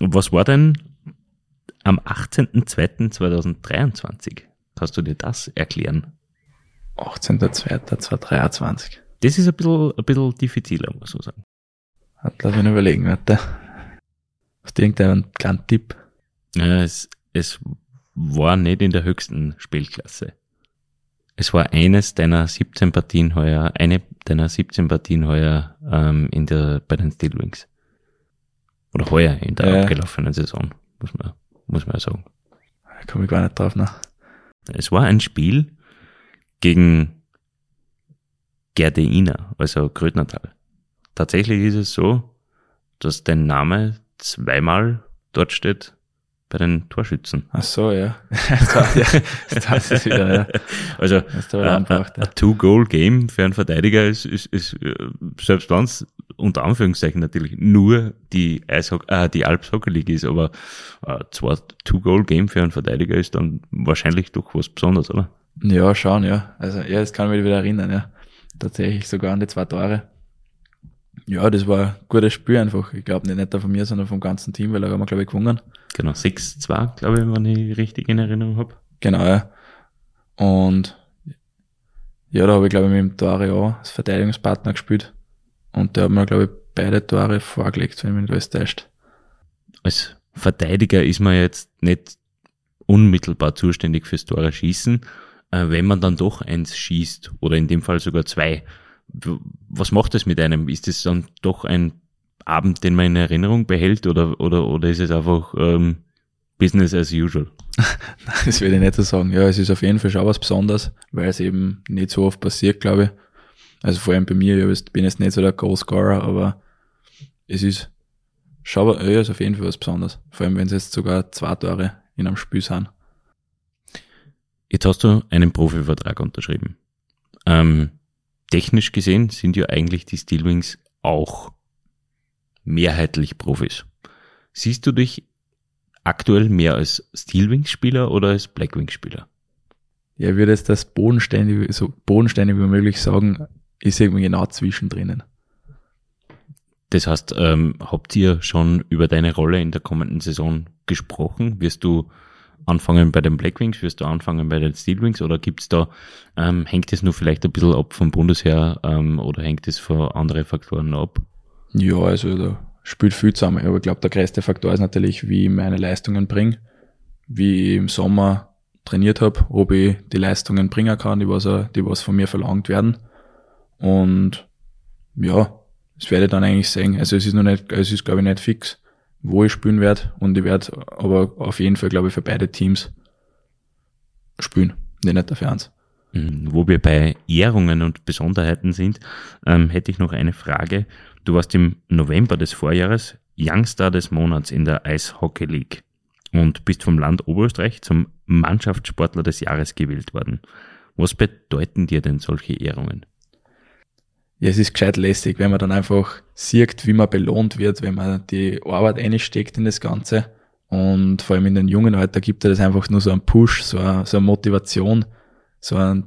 Und was war denn am 18.02.2023? Kannst du dir das erklären? 18.02.2023. Das ist ein bisschen, ein bisschen diffiziler, muss man sagen. Lass mich überlegen, warte. Hast du irgendeinen kleinen Tipp? Ja, es, es war nicht in der höchsten Spielklasse. Es war eines deiner 17 Partien heuer, eine deiner 17 Partien heuer ähm, in der, bei den Steelwings. Oder heuer in der ja. abgelaufenen Saison, muss man, muss man ja sagen. Da komme ich gar nicht drauf nach. Es war ein Spiel gegen Gerdeina, also Grödnertal. Tatsächlich ist es so, dass dein Name zweimal dort steht bei den Torschützen. Ach so, ja. das ist wieder, ja. Also, ein Two-Goal-Game für einen Verteidiger ist, ist, ist äh, selbst wenn es unter Anführungszeichen natürlich nur die äh, die Alps Hockey League ist, aber äh, zwar Two-Goal-Game für einen Verteidiger ist dann wahrscheinlich doch was Besonderes, oder? Ja, schauen, ja. Also, ja, das kann ich mich wieder erinnern, ja. Tatsächlich sogar an die zwei Tore. Ja, das war ein gutes Spiel einfach. Ich glaube nicht, nicht nur von mir, sondern vom ganzen Team, weil da haben wir, glaube ich, gewonnen. Genau, 6-2, glaube ich, wenn ich richtig in Erinnerung habe. Genau, ja. Und ja, da habe ich, glaube ich, mit dem Tore auch als Verteidigungspartner gespielt. Und der hat mir, glaube ich, beide Tore vorgelegt, wenn ich mich nicht täuscht. Als Verteidiger ist man jetzt nicht unmittelbar zuständig fürs Tore schießen. Äh, wenn man dann doch eins schießt oder in dem Fall sogar zwei, was macht das mit einem? Ist das dann doch ein Abend, den man in Erinnerung behält oder, oder, oder ist es einfach ähm, Business as usual? das würde ich nicht so sagen. Ja, es ist auf jeden Fall schon was Besonderes, weil es eben nicht so oft passiert, glaube ich. Also vor allem bei mir, ich bin jetzt nicht so der Goalscorer, aber es ist schon, ja, ist auf jeden Fall was Besonderes. Vor allem, wenn es jetzt sogar zwei Tore in einem Spiel sind. Jetzt hast du einen Profivertrag unterschrieben. Ähm, technisch gesehen sind ja eigentlich die Steelwings auch mehrheitlich Profis. Siehst du dich aktuell mehr als Steelwings-Spieler oder als Blackwings-Spieler? Ja, ich würde jetzt das bodenständig, so bodenständig wie möglich sagen, ich sehe mich genau zwischendrin. Das heißt, ähm, habt ihr schon über deine Rolle in der kommenden Saison gesprochen? Wirst du anfangen bei den Blackwings, wirst du anfangen bei den Steelwings oder gibt's da, ähm, hängt es nur vielleicht ein bisschen ab vom Bundesheer ähm, oder hängt es von anderen Faktoren ab? Ja, also da spielt viel zusammen. Aber ich glaube, der größte Faktor ist natürlich, wie ich meine Leistungen bringe, wie ich im Sommer trainiert habe, ob ich die Leistungen bringen kann, die was, die was von mir verlangt werden. Und ja, das werde ich dann eigentlich sehen. Also es ist noch nicht, es ist glaube ich nicht fix, wo ich spielen werde. Und ich werde aber auf jeden Fall, glaube ich, für beide Teams spielen. Nee, nicht dafür eins. Mhm. Wo wir bei Ehrungen und Besonderheiten sind, ähm, hätte ich noch eine Frage. Du warst im November des Vorjahres Youngstar des Monats in der Eishockey League und bist vom Land Oberösterreich zum Mannschaftssportler des Jahres gewählt worden. Was bedeuten dir denn solche Ehrungen? Ja, es ist gescheit lästig, wenn man dann einfach sieht, wie man belohnt wird, wenn man die Arbeit einsteckt in das Ganze. Und vor allem in den jungen Alter gibt er das einfach nur so einen Push, so eine, so eine Motivation, so ein,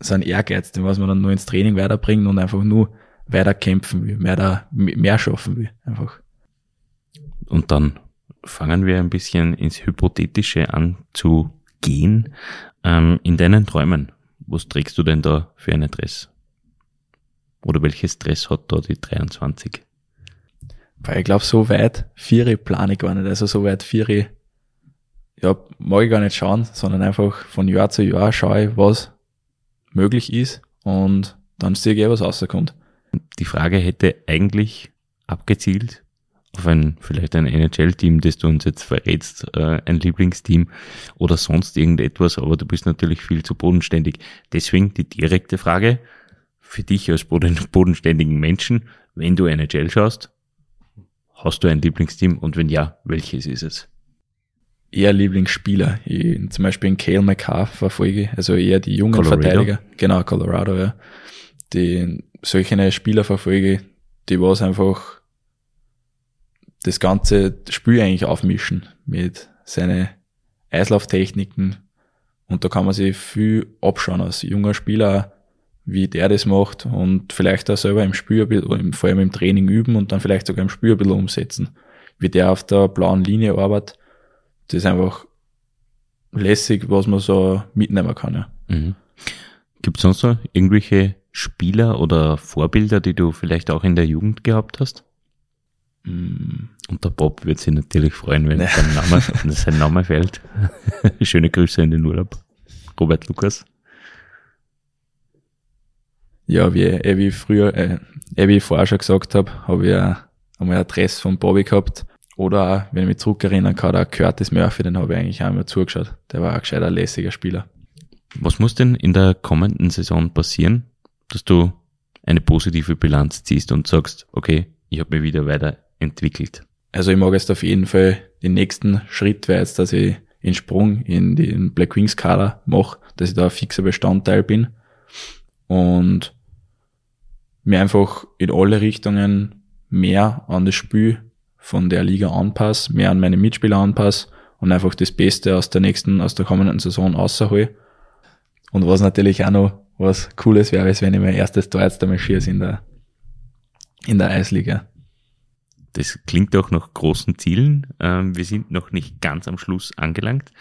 so ein Ehrgeiz, den was man dann nur ins Training weiterbringt und einfach nur weiter kämpfen will, mehr, da, mehr schaffen will, einfach. Und dann fangen wir ein bisschen ins Hypothetische an zu gehen. Ähm, in deinen Träumen, was trägst du denn da für ein Dress? Oder welches Dress hat da die 23? Weil ich glaube, so weit Vieri plane ich gar nicht. Also so weit Vieri, ja, mag ich gar nicht schauen, sondern einfach von Jahr zu Jahr schaue ich, was möglich ist und dann sehe ich, eh, was rauskommt. Die Frage hätte eigentlich abgezielt auf ein, vielleicht ein NHL-Team, das du uns jetzt verrätst, äh, ein Lieblingsteam oder sonst irgendetwas, aber du bist natürlich viel zu bodenständig. Deswegen die direkte Frage für dich als bodenständigen Menschen, wenn du NHL schaust, hast du ein Lieblingsteam und wenn ja, welches ist es? Eher Lieblingsspieler. Ich, zum Beispiel in Cale McCarr verfolge, also eher die jungen Colorado. Verteidiger. Genau, Colorado, ja. Die solche Spieler verfolge, die was einfach das ganze Spiel eigentlich aufmischen mit seinen Eislauftechniken. Und da kann man sich viel abschauen als junger Spieler, wie der das macht und vielleicht auch selber im Spiel, vor allem im Training üben und dann vielleicht sogar im Spiel ein bisschen umsetzen. Wie der auf der blauen Linie arbeitet, das ist einfach lässig, was man so mitnehmen kann. Ja. Mhm. Gibt es sonst noch irgendwelche Spieler oder Vorbilder, die du vielleicht auch in der Jugend gehabt hast? Mm. Und der Bob wird sich natürlich freuen, wenn sein Name, sein Name fällt. Schöne Grüße in den Urlaub. Robert Lukas. Ja, wie, eh, wie früher, äh, eh, wie ich vorher schon gesagt habe, habe ich einmal ein Dress von Bobby gehabt. Oder auch, wenn ich mich zurückerinnern kann, der Curtis Murphy, den habe ich eigentlich auch immer zugeschaut. Der war ein gescheiter lässiger Spieler. Was muss denn in der kommenden Saison passieren, dass du eine positive Bilanz ziehst und sagst, okay, ich habe mich wieder weiterentwickelt? Also ich mag jetzt auf jeden Fall den nächsten Schritt wäre jetzt, dass ich den Sprung in den Black Wings Kader mache, dass ich da ein fixer Bestandteil bin und mir einfach in alle Richtungen mehr an das Spiel von der Liga anpasse, mehr an meine Mitspieler anpasse und einfach das Beste aus der nächsten, aus der kommenden Saison außerhole. Und was natürlich auch noch was Cooles wäre, ist, wenn ich mein erstes Tor jetzt einmal schieße in der, in der Eisliga. Das klingt auch nach großen Zielen. Ähm, wir sind noch nicht ganz am Schluss angelangt.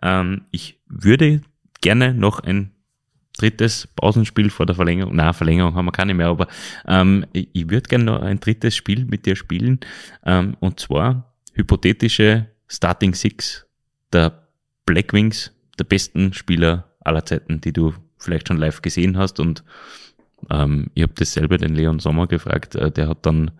Ähm, ich würde gerne noch ein drittes Pausenspiel vor der Verlängerung. Na, Verlängerung haben wir keine mehr, aber ähm, ich, würde gerne noch ein drittes Spiel mit dir spielen. Ähm, und zwar hypothetische Starting Six der Black Wings, der besten Spieler aller Zeiten, die du vielleicht schon live gesehen hast. Und ähm, ich habe das selber den Leon Sommer gefragt. Äh, der hat dann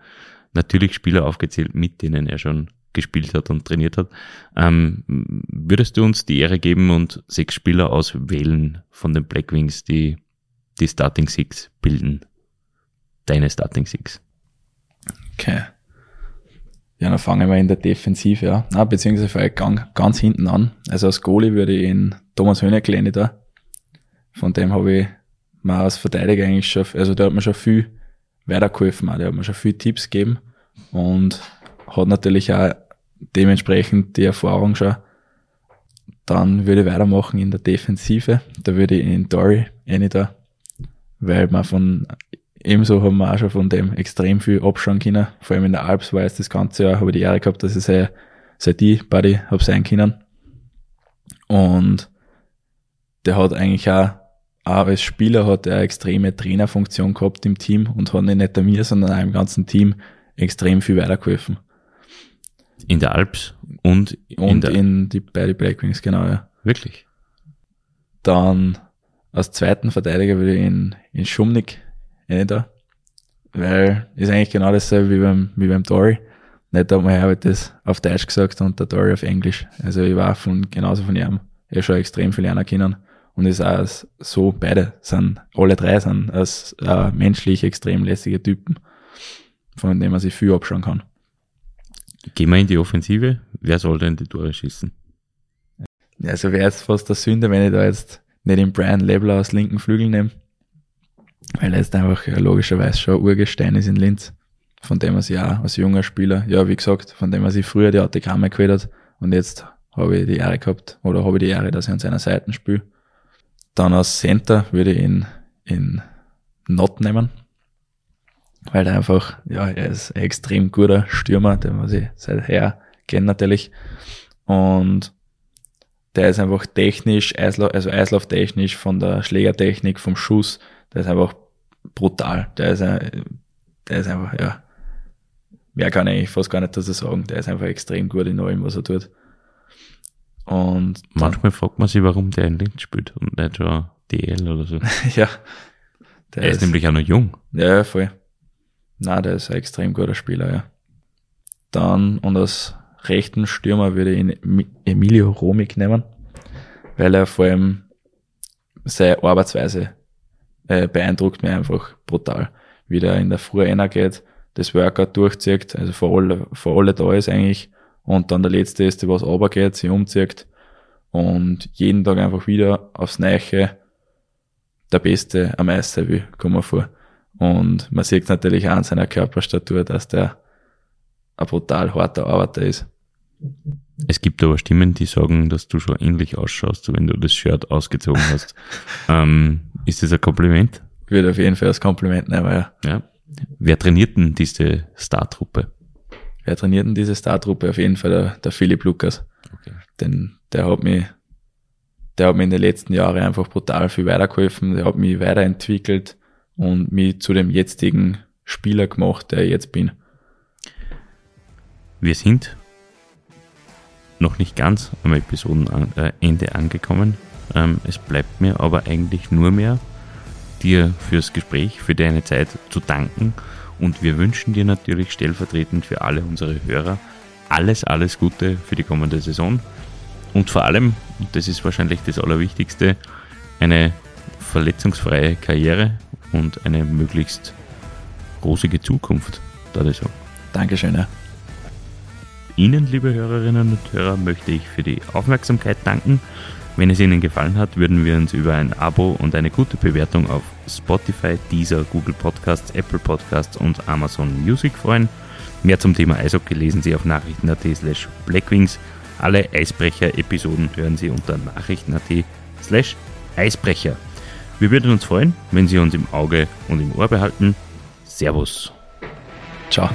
natürlich Spieler aufgezählt, mit denen er schon gespielt hat und trainiert hat. Ähm, würdest du uns die Ehre geben und sechs Spieler auswählen von den Black Wings, die die Starting Six bilden? Deine Starting Six. Okay. Ja, dann fangen wir in der Defensive an. Ah, beziehungsweise vielleicht ganz, ganz hinten an. Also als Goalie würde ich in Thomas Höhner da. Von dem habe ich mir als Verteidiger eigentlich schon, also der hat mir schon viel weitergeholfen, der hat mir schon viele Tipps gegeben und hat natürlich auch dementsprechend die Erfahrung schon. Dann würde ich weitermachen in der Defensive. Da würde ich in Dory eine da, weil man von ebenso haben wir auch schon von dem extrem viel abschauen können. Vor allem in der Alps war es das ganze Jahr, habe ich die Ehre gehabt, dass ich sei, sei die Buddy habe sein können. Und der hat eigentlich auch, auch als Spieler hat er eine extreme Trainerfunktion gehabt im Team und hat nicht nur mir, sondern auch im ganzen Team extrem viel weitergeholfen. In der Alps und in, und der in die, bei den Blackwings, genau, ja. Wirklich? Dann als zweiten Verteidiger würde ich in, in Schumnik eh da. Weil ist eigentlich genau dasselbe wie beim, wie beim Dory. Nicht einmal habe ich das auf Deutsch gesagt und der Dory auf Englisch. Also ich war von, genauso von ihm, ja schon extrem viel lernen können. Und ist auch so, beide sind, alle drei sind als äh, menschlich extrem lässige Typen, von denen man sich viel abschauen kann. Gehen wir in die Offensive. Wer soll denn die Tore schießen? Also wäre jetzt fast der Sünde, wenn ich da jetzt nicht den Brian Lebler aus linken Flügel nehme weil er jetzt einfach logischerweise schon Urgestein ist in Linz, von dem er sich auch als junger Spieler, ja, wie gesagt, von dem er sich früher die Autogramme gewählt hat und jetzt habe ich die Ehre gehabt oder habe ich die Ehre, dass ich an seiner Seite spiele. Dann als Center würde ich ihn in Not nehmen, weil er einfach, ja, er ist ein extrem guter Stürmer, den was ich seither kenne natürlich und der ist einfach technisch, also Eislauftechnisch, von der Schlägertechnik, vom Schuss, der ist einfach brutal. Der ist, ein, der ist einfach, ja, mehr kann ich eigentlich fast gar nicht dazu sagen. Der ist einfach extrem gut in allem, was er tut. Und manchmal fragt man sich, warum der in Linz spielt und nicht schon DL oder so. ja. Der er ist, ist, nämlich auch noch jung. Ja, voll. Na, der ist ein extrem guter Spieler, ja. Dann, und als rechten Stürmer würde ich ihn Emilio Romig nehmen, weil er vor allem seine Arbeitsweise äh, beeindruckt mich einfach brutal. Wie der in der Früh einer geht, das Workout durchzieht, also vor alle, vor alle da ist eigentlich, und dann der letzte ist, der was runtergeht, sich umzieht und jeden Tag einfach wieder aufs Neiche der Beste am Meister will, kommen wir vor. Und man sieht natürlich auch an seiner Körperstatur, dass der ein brutal harter Arbeiter ist. Es gibt aber Stimmen, die sagen, dass du schon ähnlich ausschaust, wenn du das Shirt ausgezogen hast. ähm, ist das ein Kompliment? Ich würde auf jeden Fall als Kompliment nehmen, ja. ja. Wer trainiert denn diese Startruppe? Wer trainiert denn diese Startruppe? Auf jeden Fall der, der Philipp Lukas. Okay. Denn der hat mich, der hat mir in den letzten Jahren einfach brutal viel weitergeholfen. Der hat mich weiterentwickelt und mich zu dem jetzigen Spieler gemacht, der ich jetzt bin. Wir sind noch nicht ganz am Episodenende angekommen. Ähm, es bleibt mir aber eigentlich nur mehr, dir fürs Gespräch, für deine Zeit zu danken. Und wir wünschen dir natürlich stellvertretend für alle unsere Hörer alles, alles Gute für die kommende Saison. Und vor allem, und das ist wahrscheinlich das Allerwichtigste, eine verletzungsfreie Karriere und eine möglichst rosige Zukunft, da ich sagen. Dankeschön. Ja. Ihnen, liebe Hörerinnen und Hörer, möchte ich für die Aufmerksamkeit danken. Wenn es Ihnen gefallen hat, würden wir uns über ein Abo und eine gute Bewertung auf Spotify, Deezer, Google Podcasts, Apple Podcasts und Amazon Music freuen. Mehr zum Thema Eishockey lesen Sie auf nachrichten.at slash blackwings. Alle Eisbrecher-Episoden hören Sie unter nachrichten.at slash Eisbrecher. Wir würden uns freuen, wenn Sie uns im Auge und im Ohr behalten. Servus. Ciao.